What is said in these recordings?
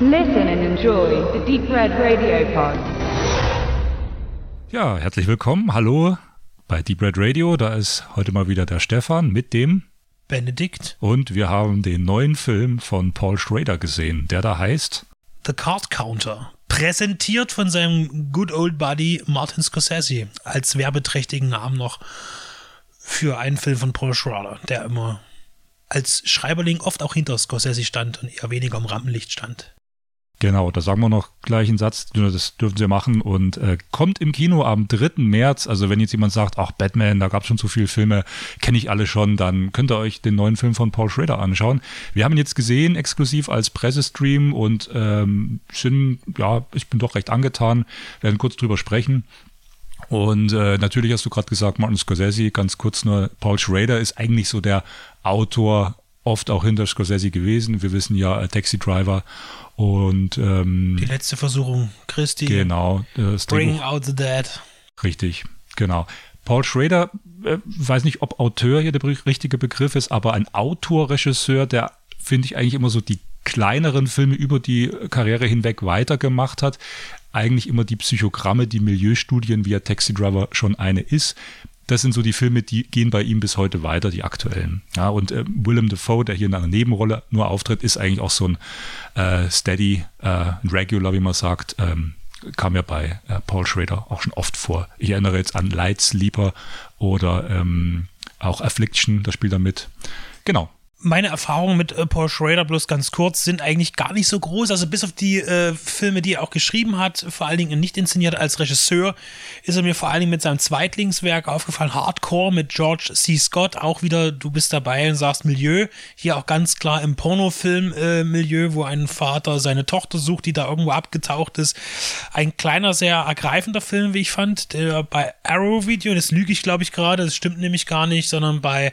Listen and enjoy the Deep Red Radio Pod. Ja, herzlich willkommen. Hallo bei Deep Red Radio. Da ist heute mal wieder der Stefan mit dem Benedikt. Und wir haben den neuen Film von Paul Schrader gesehen, der da heißt The Card Counter. Präsentiert von seinem Good Old Buddy Martin Scorsese als werbeträchtigen Namen noch für einen Film von Paul Schrader, der immer als Schreiberling oft auch hinter Scorsese stand und eher weniger im Rampenlicht stand. Genau, da sagen wir noch gleich einen Satz, das dürfen sie machen und äh, kommt im Kino am 3. März. Also wenn jetzt jemand sagt, ach Batman, da gab es schon so viele Filme, kenne ich alle schon, dann könnt ihr euch den neuen Film von Paul Schrader anschauen. Wir haben ihn jetzt gesehen, exklusiv als Pressestream und ähm, sind, ja, ich bin doch recht angetan, werden kurz drüber sprechen. Und äh, natürlich hast du gerade gesagt, Martin Scorsese, ganz kurz nur, Paul Schrader ist eigentlich so der Autor, oft auch hinter Scorsese gewesen. Wir wissen ja, äh, Taxi Driver und ähm, die letzte Versuchung Christi. Genau. Das Bring Out the Dead. Richtig, genau. Paul Schrader, äh, weiß nicht, ob Auteur hier der richtige Begriff ist, aber ein Autorregisseur, der finde ich eigentlich immer so die kleineren Filme über die Karriere hinweg weitergemacht hat. Eigentlich immer die Psychogramme, die Milieustudien, wie er Taxi Driver schon eine ist das sind so die Filme, die gehen bei ihm bis heute weiter, die aktuellen. Ja, und äh, Willem Dafoe, der hier in einer Nebenrolle nur auftritt, ist eigentlich auch so ein äh, Steady, äh, Regular, wie man sagt. Ähm, kam ja bei äh, Paul Schrader auch schon oft vor. Ich erinnere jetzt an Light Sleeper oder ähm, auch Affliction, das spielt er mit. Genau, meine Erfahrungen mit äh, Paul Schrader, bloß ganz kurz, sind eigentlich gar nicht so groß. Also bis auf die äh, Filme, die er auch geschrieben hat, vor allen Dingen nicht inszeniert als Regisseur, ist er mir vor allen Dingen mit seinem Zweitlingswerk aufgefallen, Hardcore mit George C. Scott. Auch wieder, du bist dabei und sagst Milieu. Hier auch ganz klar im Pornofilm-Milieu, äh, wo ein Vater seine Tochter sucht, die da irgendwo abgetaucht ist. Ein kleiner, sehr ergreifender Film, wie ich fand, der bei Arrow Video, das lüge ich glaube ich gerade, das stimmt nämlich gar nicht, sondern bei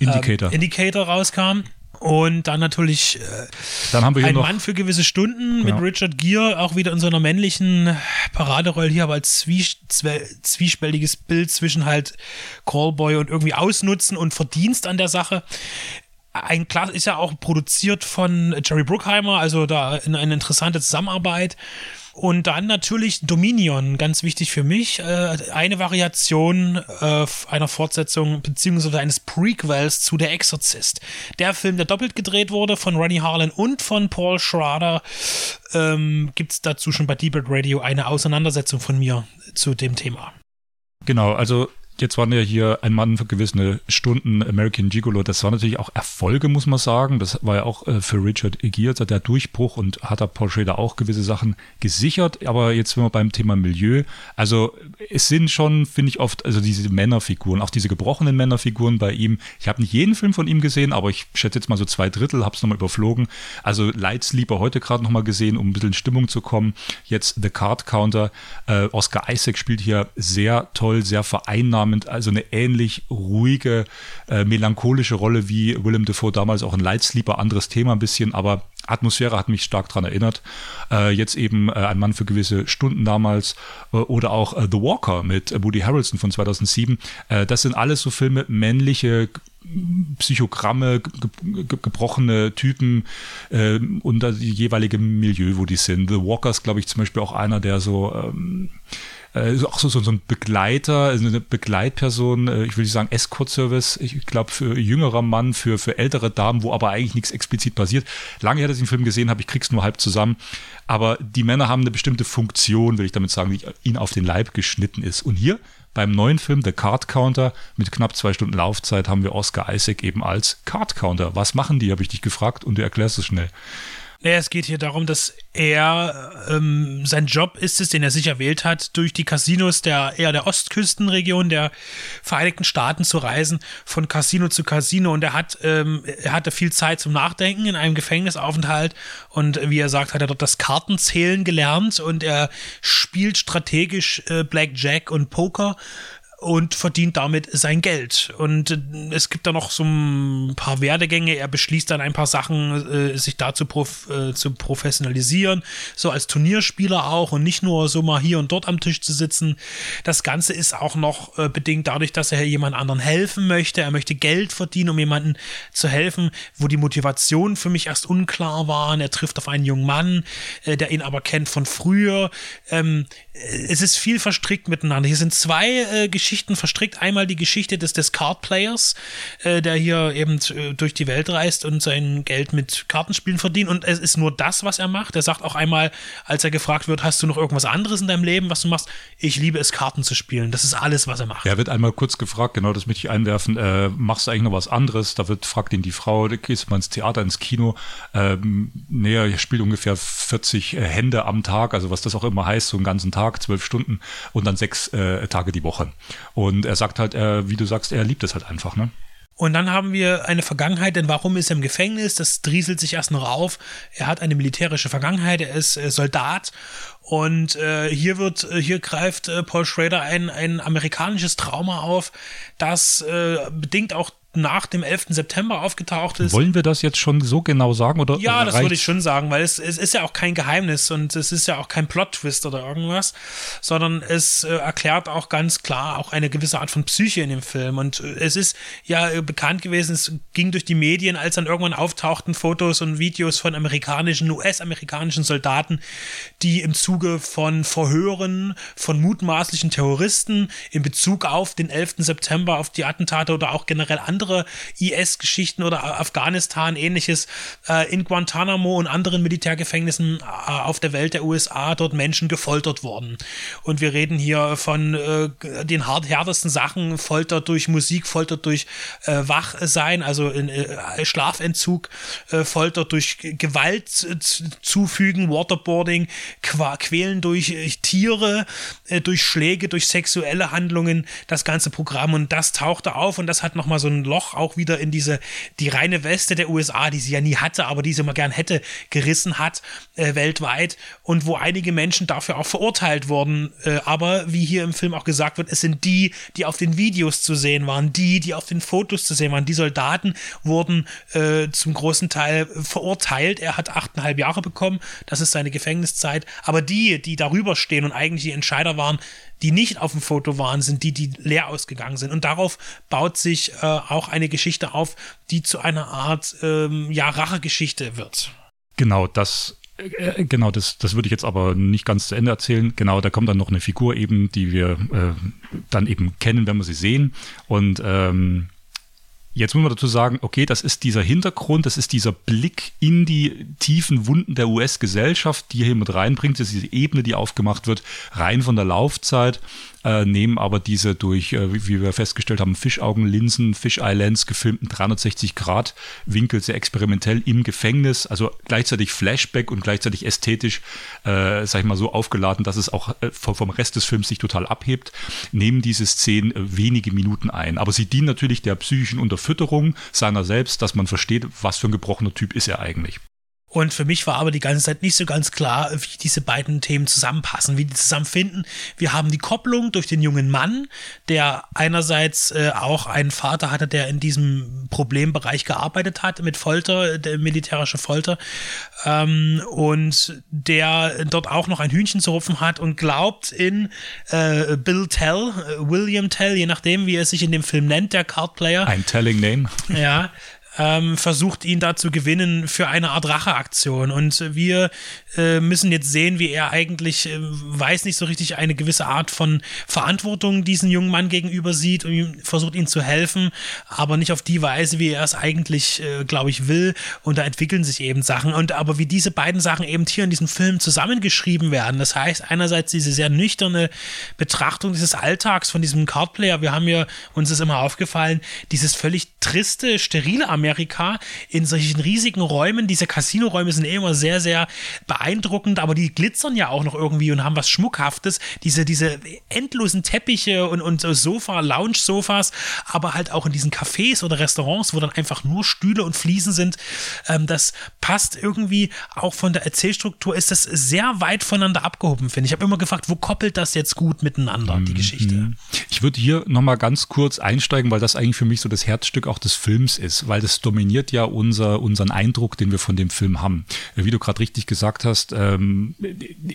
ähm, Indicator, Indicator rauskam rauskam. Und dann natürlich äh, dann haben wir hier ein noch, Mann für gewisse Stunden genau. mit Richard Gere, auch wieder in so einer männlichen Paraderolle hier, aber als zwie zwiespältiges Bild zwischen halt Callboy und irgendwie Ausnutzen und Verdienst an der Sache. Ein Klass ist ja auch produziert von Jerry Bruckheimer, also da eine interessante Zusammenarbeit. Und dann natürlich Dominion, ganz wichtig für mich. Äh, eine Variation äh, einer Fortsetzung beziehungsweise eines Prequels zu Der Exorzist. Der Film, der doppelt gedreht wurde von Ronnie Harlan und von Paul Schrader, ähm, gibt es dazu schon bei Deep Radio eine Auseinandersetzung von mir zu dem Thema. Genau, also Jetzt waren ja hier ein Mann für gewisse Stunden American Gigolo. Das war natürlich auch Erfolge, muss man sagen. Das war ja auch äh, für Richard Gere der Durchbruch und hat der Paul Schrader auch gewisse Sachen gesichert. Aber jetzt sind wir beim Thema Milieu. Also es sind schon, finde ich oft, also diese Männerfiguren, auch diese gebrochenen Männerfiguren bei ihm. Ich habe nicht jeden Film von ihm gesehen, aber ich schätze jetzt mal so zwei Drittel, habe es nochmal überflogen. Also Light Sleeper heute gerade nochmal gesehen, um ein bisschen in Stimmung zu kommen. Jetzt The Card Counter. Äh, Oscar Isaac spielt hier sehr toll, sehr vereinnahmend Abend also eine ähnlich ruhige, äh, melancholische Rolle wie Willem Dafoe damals auch in Light Sleeper, anderes Thema ein bisschen, aber Atmosphäre hat mich stark daran erinnert. Äh, jetzt eben äh, ein Mann für gewisse Stunden damals äh, oder auch äh, The Walker mit Woody Harrelson von 2007. Äh, das sind alles so Filme, männliche Psychogramme, ge ge gebrochene Typen äh, und das jeweilige Milieu, wo die sind. The Walker ist, glaube ich, zum Beispiel auch einer, der so ähm, äh, auch so, so, ein Begleiter, also eine Begleitperson, äh, ich will nicht sagen Escort-Service, ich glaube für jüngerer Mann, für, für ältere Damen, wo aber eigentlich nichts explizit passiert. Lange her, dass ich den Film gesehen habe, ich krieg's nur halb zusammen. Aber die Männer haben eine bestimmte Funktion, will ich damit sagen, die ihnen auf den Leib geschnitten ist. Und hier beim neuen Film The Card Counter mit knapp zwei Stunden Laufzeit haben wir Oscar Isaac eben als Card Counter. Was machen die, habe ich dich gefragt und du erklärst es schnell. Naja, es geht hier darum, dass er, ähm, sein Job ist es, den er sich erwählt hat, durch die Casinos der eher der Ostküstenregion der Vereinigten Staaten zu reisen, von Casino zu Casino. Und er hat, ähm, er hatte viel Zeit zum Nachdenken in einem Gefängnisaufenthalt. Und wie er sagt, hat er dort das Kartenzählen gelernt und er spielt strategisch äh, Blackjack und Poker und verdient damit sein Geld. Und äh, es gibt da noch so ein paar Werdegänge. Er beschließt dann ein paar Sachen, äh, sich da zu, prof äh, zu professionalisieren, so als Turnierspieler auch und nicht nur so mal hier und dort am Tisch zu sitzen. Das Ganze ist auch noch äh, bedingt dadurch, dass er jemand anderen helfen möchte. Er möchte Geld verdienen, um jemandem zu helfen, wo die Motivation für mich erst unklar waren. Er trifft auf einen jungen Mann, äh, der ihn aber kennt von früher. Ähm, es ist viel verstrickt miteinander. Hier sind zwei äh, Geschichten verstrickt. Einmal die Geschichte des, des Card Players, äh, der hier eben äh, durch die Welt reist und sein Geld mit Kartenspielen verdient. Und es ist nur das, was er macht. Er sagt auch einmal, als er gefragt wird, hast du noch irgendwas anderes in deinem Leben, was du machst? Ich liebe es, Karten zu spielen. Das ist alles, was er macht. Er wird einmal kurz gefragt, genau das möchte ich einwerfen, äh, machst du eigentlich noch was anderes? Da wird, fragt ihn die Frau, gehst du mal ins Theater, ins Kino? Ähm, nee, er spielt ungefähr 40 äh, Hände am Tag, also was das auch immer heißt, so einen ganzen Tag, zwölf Stunden und dann sechs äh, Tage die Woche. Und er sagt halt, äh, wie du sagst, er liebt es halt einfach, ne? Und dann haben wir eine Vergangenheit, denn warum ist er im Gefängnis? Das drieselt sich erst noch auf. Er hat eine militärische Vergangenheit, er ist äh, Soldat und äh, hier wird, äh, hier greift äh, Paul Schrader ein, ein amerikanisches Trauma auf, das äh, bedingt auch nach dem 11. September aufgetaucht ist. Wollen wir das jetzt schon so genau sagen? Oder ja, das würde ich schon sagen, weil es, es ist ja auch kein Geheimnis und es ist ja auch kein Plot-Twist oder irgendwas, sondern es äh, erklärt auch ganz klar auch eine gewisse Art von Psyche in dem Film. Und äh, es ist ja äh, bekannt gewesen, es ging durch die Medien, als dann irgendwann auftauchten Fotos und Videos von amerikanischen, US-amerikanischen Soldaten, die im Zuge von Verhören von mutmaßlichen Terroristen in Bezug auf den 11. September, auf die Attentate oder auch generell andere andere IS-Geschichten oder Afghanistan, ähnliches, äh, in Guantanamo und anderen Militärgefängnissen äh, auf der Welt der USA dort Menschen gefoltert worden. Und wir reden hier von äh, den härtesten Sachen, Folter durch Musik, Folter durch äh, Wachsein, also in, äh, Schlafentzug, äh, Folter durch Gewalt zufügen, Waterboarding, Quälen durch Tiere, durch Schläge, durch sexuelle Handlungen, das ganze Programm. Und das tauchte auf und das hat nochmal so ein Loch auch wieder in diese, die reine Weste der USA, die sie ja nie hatte, aber die sie immer gern hätte, gerissen hat, äh, weltweit. Und wo einige Menschen dafür auch verurteilt wurden. Äh, aber wie hier im Film auch gesagt wird, es sind die, die auf den Videos zu sehen waren, die, die auf den Fotos zu sehen waren. Die Soldaten wurden äh, zum großen Teil verurteilt. Er hat achteinhalb Jahre bekommen. Das ist seine Gefängniszeit. Aber die, die darüber stehen und eigentlich die Entscheider waren, die nicht auf dem Foto waren, sind die, die leer ausgegangen sind. Und darauf baut sich äh, auch eine Geschichte auf, die zu einer Art ähm, ja, Rachegeschichte wird. Genau, das äh, Genau, das, das würde ich jetzt aber nicht ganz zu Ende erzählen. Genau, da kommt dann noch eine Figur eben, die wir äh, dann eben kennen, wenn wir sie sehen. Und ähm, Jetzt muss man dazu sagen, okay, das ist dieser Hintergrund, das ist dieser Blick in die tiefen Wunden der US-Gesellschaft, die hier mit reinbringt, das ist diese Ebene, die aufgemacht wird, rein von der Laufzeit äh, nehmen aber diese durch, äh, wie wir festgestellt haben, Fischaugenlinsen, Fish Islands gefilmten 360-Grad-Winkel sehr experimentell im Gefängnis, also gleichzeitig Flashback und gleichzeitig ästhetisch, äh, sag ich mal, so aufgeladen, dass es auch äh, vom Rest des Films sich total abhebt, nehmen diese Szenen äh, wenige Minuten ein. Aber sie dienen natürlich der psychischen Unterfütterung seiner selbst, dass man versteht, was für ein gebrochener Typ ist er eigentlich. Und für mich war aber die ganze Zeit nicht so ganz klar, wie diese beiden Themen zusammenpassen, wie die zusammenfinden. Wir haben die Kopplung durch den jungen Mann, der einerseits äh, auch einen Vater hatte, der in diesem Problembereich gearbeitet hat, mit Folter, der militärische Folter, ähm, und der dort auch noch ein Hühnchen zu rupfen hat und glaubt in äh, Bill Tell, äh, William Tell, je nachdem, wie er sich in dem Film nennt, der Cardplayer. Ein Telling Name. Ja, ähm, versucht ihn da zu gewinnen für eine Art Racheaktion. Und wir äh, müssen jetzt sehen, wie er eigentlich, äh, weiß nicht so richtig, eine gewisse Art von Verantwortung diesen jungen Mann gegenüber sieht und versucht ihm zu helfen, aber nicht auf die Weise, wie er es eigentlich, äh, glaube ich, will. Und da entwickeln sich eben Sachen. Und aber wie diese beiden Sachen eben hier in diesem Film zusammengeschrieben werden. Das heißt, einerseits diese sehr nüchterne Betrachtung dieses Alltags von diesem Cardplayer. Wir haben ja, uns ist immer aufgefallen, dieses völlig triste, sterile Amerika Amerika in solchen riesigen Räumen. Diese Casino-Räume sind eh immer sehr, sehr beeindruckend, aber die glitzern ja auch noch irgendwie und haben was Schmuckhaftes. Diese, diese endlosen Teppiche und, und Sofa, Lounge-Sofas, aber halt auch in diesen Cafés oder Restaurants, wo dann einfach nur Stühle und Fliesen sind. Ähm, das passt irgendwie auch von der Erzählstruktur, ist das sehr weit voneinander abgehoben, finde ich. Ich habe immer gefragt, wo koppelt das jetzt gut miteinander, die mhm. Geschichte? Ich würde hier nochmal ganz kurz einsteigen, weil das eigentlich für mich so das Herzstück auch des Films ist, weil das dominiert ja unser, unseren Eindruck, den wir von dem Film haben. Wie du gerade richtig gesagt hast, ähm,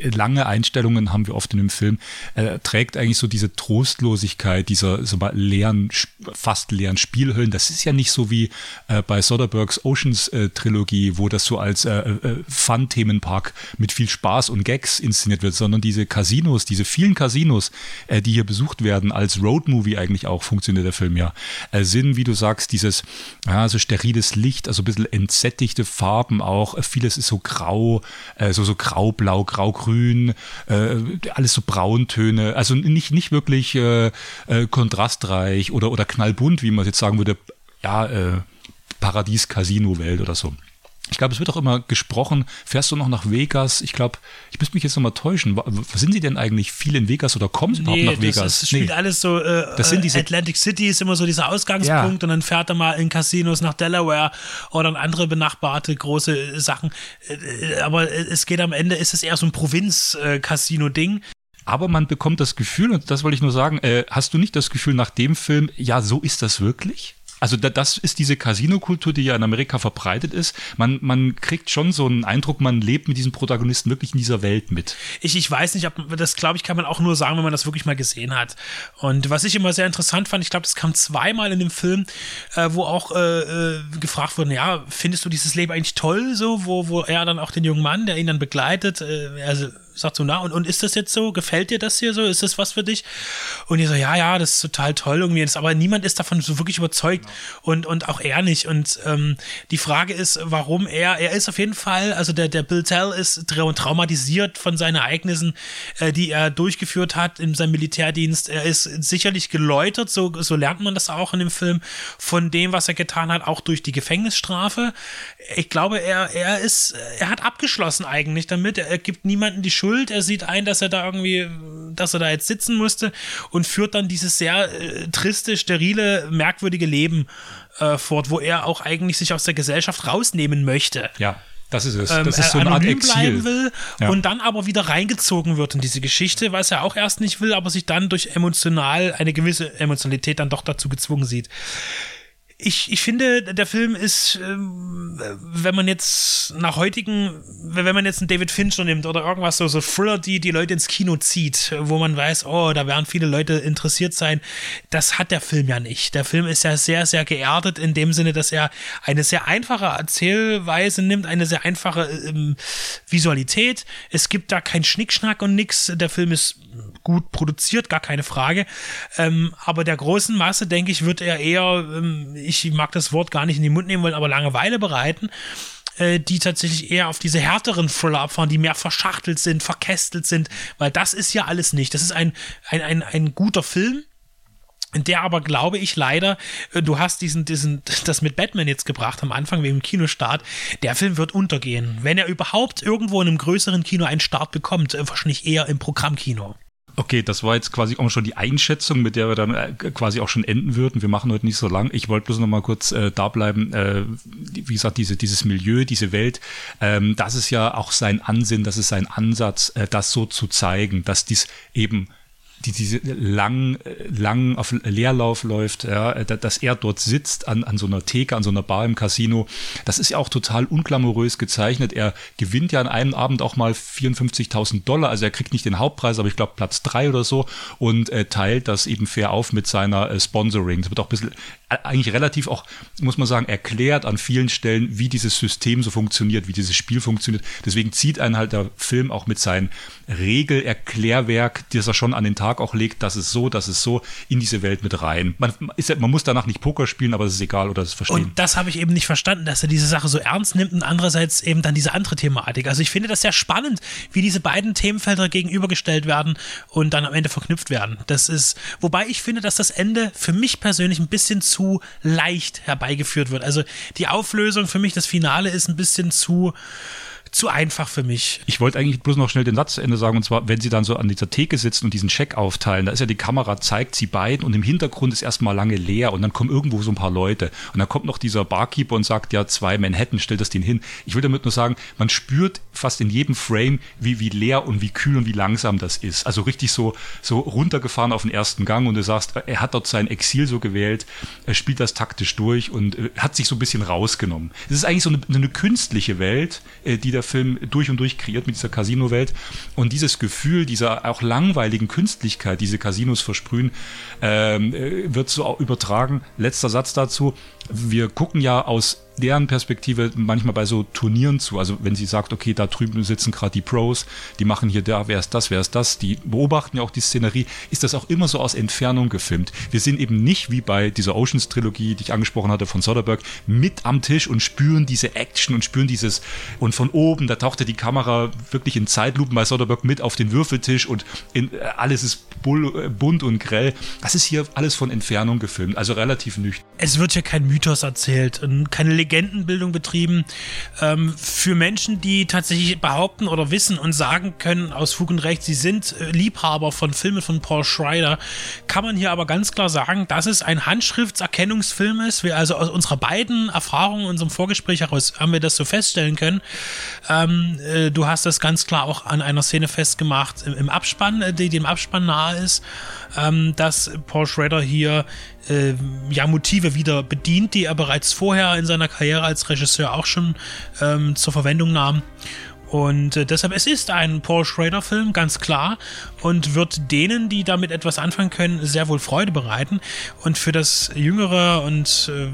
lange Einstellungen haben wir oft in dem Film, äh, trägt eigentlich so diese Trostlosigkeit, dieser so mal leeren, fast leeren Spielhöllen. Das ist ja nicht so wie äh, bei Soderberghs Oceans äh, Trilogie, wo das so als äh, äh, Fun-Themenpark mit viel Spaß und Gags inszeniert wird, sondern diese Casinos, diese vielen Casinos, äh, die hier besucht werden, als Roadmovie eigentlich auch funktioniert der Film ja, äh, sind, wie du sagst, dieses ja, so steriles Licht, also ein bisschen entsättigte Farben auch. Äh, vieles ist so grau, äh, so, so grau-blau, grau-grün, äh, alles so Brauntöne. Also nicht, nicht wirklich äh, äh, kontrastreich oder, oder knallbunt, wie man jetzt sagen würde, ja, äh, Paradies-Casino-Welt oder so. Ich glaube, es wird auch immer gesprochen, fährst du noch nach Vegas? Ich glaube, ich müsste mich jetzt nochmal täuschen. Sind Sie denn eigentlich viel in Vegas oder kommen Sie nee, überhaupt nach Vegas? Das spielt nee. alles so, äh, das sind diese, Atlantic City ist immer so dieser Ausgangspunkt ja. und dann fährt er mal in Casinos nach Delaware oder in andere benachbarte große Sachen. Äh, aber es geht am Ende, ist es eher so ein Provinz-Casino-Ding. Aber man bekommt das Gefühl, und das wollte ich nur sagen, äh, hast du nicht das Gefühl nach dem Film, ja, so ist das wirklich? Also da, das ist diese Casino-Kultur, die ja in Amerika verbreitet ist. Man, man kriegt schon so einen Eindruck, man lebt mit diesen Protagonisten wirklich in dieser Welt mit. Ich, ich weiß nicht, ob das glaube ich, kann man auch nur sagen, wenn man das wirklich mal gesehen hat. Und was ich immer sehr interessant fand, ich glaube, das kam zweimal in dem Film, äh, wo auch äh, äh, gefragt wurde, ja, findest du dieses Leben eigentlich toll, so, wo, wo er dann auch den jungen Mann, der ihn dann begleitet, äh, also sagt so, na, und, und ist das jetzt so? Gefällt dir das hier so? Ist das was für dich? Und ihr so, ja, ja, das ist total toll irgendwie. Aber niemand ist davon so wirklich überzeugt genau. und, und auch er nicht. Und ähm, die Frage ist, warum er, er ist auf jeden Fall, also der, der Bill Tell ist traumatisiert von seinen Ereignissen, äh, die er durchgeführt hat in seinem Militärdienst. Er ist sicherlich geläutert, so, so lernt man das auch in dem Film, von dem, was er getan hat, auch durch die Gefängnisstrafe. Ich glaube, er, er ist, er hat abgeschlossen eigentlich damit. Er, er gibt niemanden die Schuld. Er sieht ein, dass er da irgendwie, dass er da jetzt sitzen musste und führt dann dieses sehr äh, triste, sterile, merkwürdige Leben äh, fort, wo er auch eigentlich sich aus der Gesellschaft rausnehmen möchte. Ja. Das ist es. Das ähm, ist so eine Art Exil. bleiben will ja. und dann aber wieder reingezogen wird in diese Geschichte, was er auch erst nicht will, aber sich dann durch emotional eine gewisse Emotionalität dann doch dazu gezwungen sieht ich, ich finde, der Film ist, ähm, wenn man jetzt nach heutigen, wenn man jetzt einen David Fincher nimmt oder irgendwas so, so Thriller, die die Leute ins Kino zieht, wo man weiß, oh, da werden viele Leute interessiert sein, das hat der Film ja nicht. Der Film ist ja sehr, sehr geerdet in dem Sinne, dass er eine sehr einfache Erzählweise nimmt, eine sehr einfache ähm, Visualität. Es gibt da kein Schnickschnack und nix. Der Film ist gut produziert, gar keine Frage. Ähm, aber der großen Masse, denke ich, wird er eher, ähm, ich mag das Wort gar nicht in den Mund nehmen wollen, aber Langeweile bereiten äh, die tatsächlich eher auf diese härteren Thriller abfahren, die mehr verschachtelt sind, verkästelt sind, weil das ist ja alles nicht. Das ist ein, ein, ein, ein guter Film, der aber glaube ich leider, äh, du hast diesen, diesen, das mit Batman jetzt gebracht am Anfang wegen dem Kinostart, der Film wird untergehen. Wenn er überhaupt irgendwo in einem größeren Kino einen Start bekommt, äh, wahrscheinlich eher im Programmkino. Okay, das war jetzt quasi auch schon die Einschätzung, mit der wir dann äh, quasi auch schon enden würden. Wir machen heute nicht so lang. Ich wollte bloß noch mal kurz äh, da bleiben. Äh, wie gesagt, diese, dieses Milieu, diese Welt, ähm, das ist ja auch sein Ansinn, das ist sein Ansatz, äh, das so zu zeigen, dass dies eben die diese lang, lang auf Leerlauf läuft, ja, dass er dort sitzt an, an so einer Theke, an so einer Bar im Casino. Das ist ja auch total unglamourös gezeichnet. Er gewinnt ja an einem Abend auch mal 54.000 Dollar. Also er kriegt nicht den Hauptpreis, aber ich glaube Platz drei oder so und äh, teilt das eben fair auf mit seiner äh, Sponsoring. Das wird auch ein bisschen eigentlich relativ auch, muss man sagen, erklärt an vielen Stellen, wie dieses System so funktioniert, wie dieses Spiel funktioniert. Deswegen zieht einen halt der Film auch mit seinem Regelerklärwerk, das er schon an den Tag auch legt, das ist so, das ist so, in diese Welt mit rein. Man, ist, man muss danach nicht Poker spielen, aber es ist egal oder das verstehen. Und das habe ich eben nicht verstanden, dass er diese Sache so ernst nimmt und andererseits eben dann diese andere Thematik. Also ich finde das sehr spannend, wie diese beiden Themenfelder gegenübergestellt werden und dann am Ende verknüpft werden. Das ist, wobei ich finde, dass das Ende für mich persönlich ein bisschen zu zu leicht herbeigeführt wird. Also die Auflösung für mich, das Finale ist ein bisschen zu zu einfach für mich. Ich wollte eigentlich bloß noch schnell den Satz zu Ende sagen, und zwar, wenn sie dann so an dieser Theke sitzen und diesen Scheck aufteilen, da ist ja die Kamera, zeigt sie beiden und im Hintergrund ist erstmal lange leer und dann kommen irgendwo so ein paar Leute. Und dann kommt noch dieser Barkeeper und sagt, ja, zwei Manhattan, stellt das den hin. Ich will damit nur sagen, man spürt fast in jedem Frame, wie, wie leer und wie kühl und wie langsam das ist. Also richtig so, so runtergefahren auf den ersten Gang und du sagst, er hat dort sein Exil so gewählt, er spielt das taktisch durch und äh, hat sich so ein bisschen rausgenommen. Es ist eigentlich so eine, eine künstliche Welt, äh, die da der Film durch und durch kreiert mit dieser Casino-Welt. Und dieses Gefühl dieser auch langweiligen Künstlichkeit, diese Casinos versprühen, ähm, äh, wird so übertragen. Letzter Satz dazu. Wir gucken ja aus deren Perspektive manchmal bei so Turnieren zu. Also wenn sie sagt, okay, da drüben sitzen gerade die Pros, die machen hier da, wer ist das, wer ist das, die beobachten ja auch die Szenerie, ist das auch immer so aus Entfernung gefilmt. Wir sind eben nicht wie bei dieser Oceans-Trilogie, die ich angesprochen hatte von Soderbergh, mit am Tisch und spüren diese Action und spüren dieses und von oben, da tauchte die Kamera wirklich in Zeitlupen bei Soderbergh mit auf den Würfeltisch und in, äh, alles ist bull, äh, bunt und grell. Das ist hier alles von Entfernung gefilmt, also relativ nüchtern. Es wird ja kein Mythos erzählt keine Legendenbildung betrieben ähm, für Menschen, die tatsächlich behaupten oder wissen und sagen können aus Fug und Recht, sie sind äh, Liebhaber von Filmen von Paul Schreider, kann man hier aber ganz klar sagen, dass es ein Handschriftserkennungsfilm ist. Wir also aus unserer beiden Erfahrungen, unserem Vorgespräch heraus, haben wir das so feststellen können. Ähm, äh, du hast das ganz klar auch an einer Szene festgemacht im, im Abspann, äh, die dem Abspann nahe ist, ähm, dass Paul Schrader hier äh, ja, Motive wieder bedient, die er bereits vorher in seiner Karriere als Regisseur auch schon ähm, zur Verwendung nahm. Und äh, deshalb, es ist ein Paul Schrader-Film, ganz klar, und wird denen, die damit etwas anfangen können, sehr wohl Freude bereiten. Und für das jüngere und äh,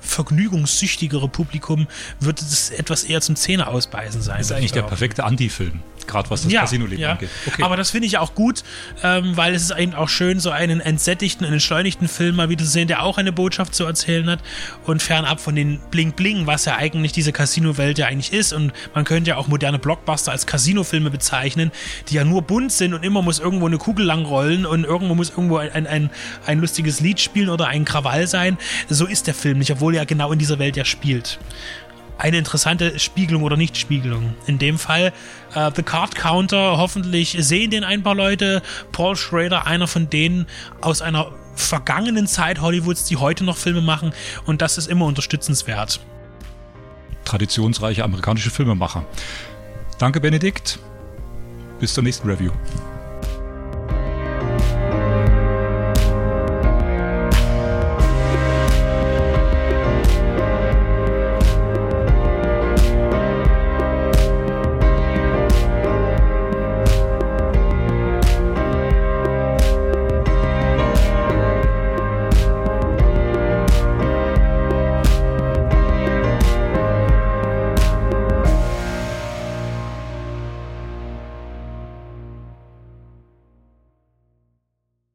vergnügungssüchtigere Publikum wird es etwas eher zum Zähne ausbeißen sein. Ist eigentlich der perfekte Anti-Film gerade was das ja, Casino-Leben ja. angeht. Okay. Aber das finde ich auch gut, ähm, weil es ist eben auch schön, so einen entsättigten, einen entschleunigten Film mal wieder zu sehen, der auch eine Botschaft zu erzählen hat und fernab von den Bling-Bling, was ja eigentlich diese Casino-Welt ja eigentlich ist. Und man könnte ja auch moderne Blockbuster als Casino-Filme bezeichnen, die ja nur bunt sind und immer muss irgendwo eine Kugel lang rollen und irgendwo muss irgendwo ein, ein, ein lustiges Lied spielen oder ein Krawall sein. So ist der Film nicht, obwohl er genau in dieser Welt ja spielt eine interessante Spiegelung oder Nichtspiegelung. In dem Fall äh, The Card Counter, hoffentlich sehen den ein paar Leute. Paul Schrader, einer von denen aus einer vergangenen Zeit Hollywoods, die heute noch Filme machen und das ist immer unterstützenswert. Traditionsreiche amerikanische Filmemacher. Danke, Benedikt. Bis zur nächsten Review.